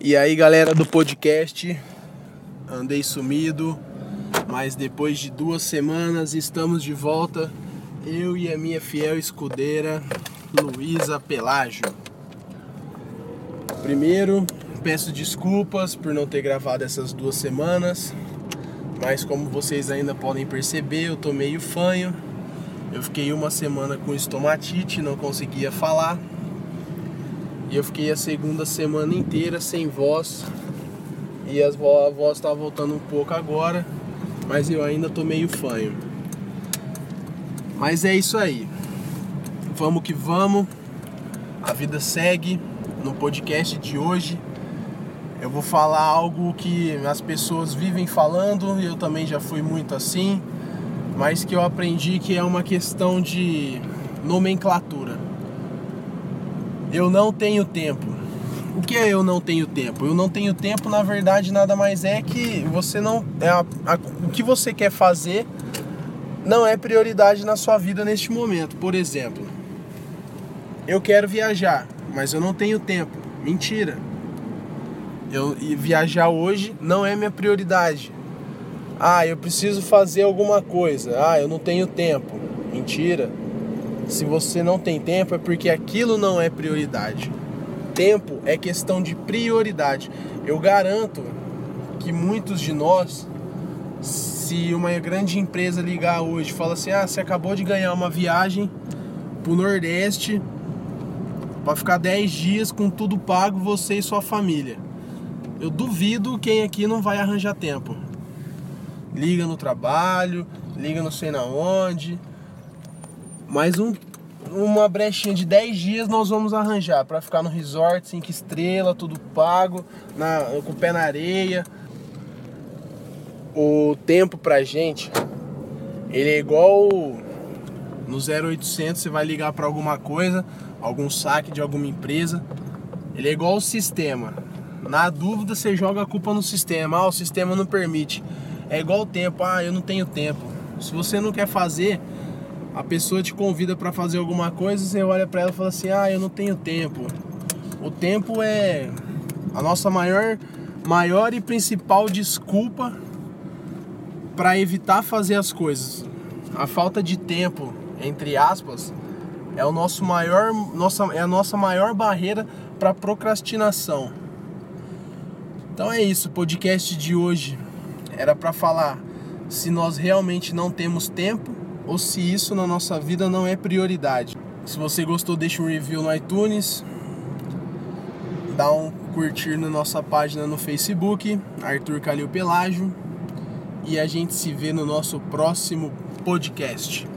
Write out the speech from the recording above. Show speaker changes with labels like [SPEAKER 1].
[SPEAKER 1] E aí, galera do podcast, andei sumido, mas depois de duas semanas estamos de volta, eu e a minha fiel escudeira, Luísa Pelágio. Primeiro, peço desculpas por não ter gravado essas duas semanas, mas como vocês ainda podem perceber, eu tô meio fanho. Eu fiquei uma semana com estomatite, não conseguia falar e eu fiquei a segunda semana inteira sem voz. E as a voz tá voltando um pouco agora, mas eu ainda tô meio fanho. Mas é isso aí. Vamos que vamos. A vida segue. No podcast de hoje eu vou falar algo que as pessoas vivem falando e eu também já fui muito assim, mas que eu aprendi que é uma questão de nomenclatura. Eu não tenho tempo. O que é eu não tenho tempo? Eu não tenho tempo, na verdade, nada mais é que você não. É a, a, o que você quer fazer não é prioridade na sua vida neste momento. Por exemplo, eu quero viajar, mas eu não tenho tempo. Mentira. Eu, viajar hoje não é minha prioridade. Ah, eu preciso fazer alguma coisa. Ah, eu não tenho tempo. Mentira. Se você não tem tempo é porque aquilo não é prioridade. Tempo é questão de prioridade. Eu garanto que muitos de nós, se uma grande empresa ligar hoje e falar assim: "Ah, você acabou de ganhar uma viagem pro Nordeste para ficar 10 dias com tudo pago você e sua família". Eu duvido quem aqui não vai arranjar tempo. Liga no trabalho, liga não sei na onde, mais um, uma brechinha de 10 dias nós vamos arranjar para ficar no resort, 5 estrelas, tudo pago, na, com o pé na areia. O tempo pra gente, ele é igual no 0800, você vai ligar para alguma coisa, algum saque de alguma empresa. Ele é igual o sistema. Na dúvida, você joga a culpa no sistema. Ah, o sistema não permite. É igual o tempo. Ah, eu não tenho tempo. Se você não quer fazer, a pessoa te convida para fazer alguma coisa, você olha para ela e fala assim: "Ah, eu não tenho tempo". O tempo é a nossa maior maior e principal desculpa para evitar fazer as coisas. A falta de tempo, entre aspas, é o nosso maior nossa é a nossa maior barreira para procrastinação. Então é isso, o podcast de hoje era para falar se nós realmente não temos tempo ou se isso na nossa vida não é prioridade. Se você gostou, deixa um review no iTunes, dá um curtir na nossa página no Facebook, Arthur Calil Pelágio, e a gente se vê no nosso próximo podcast.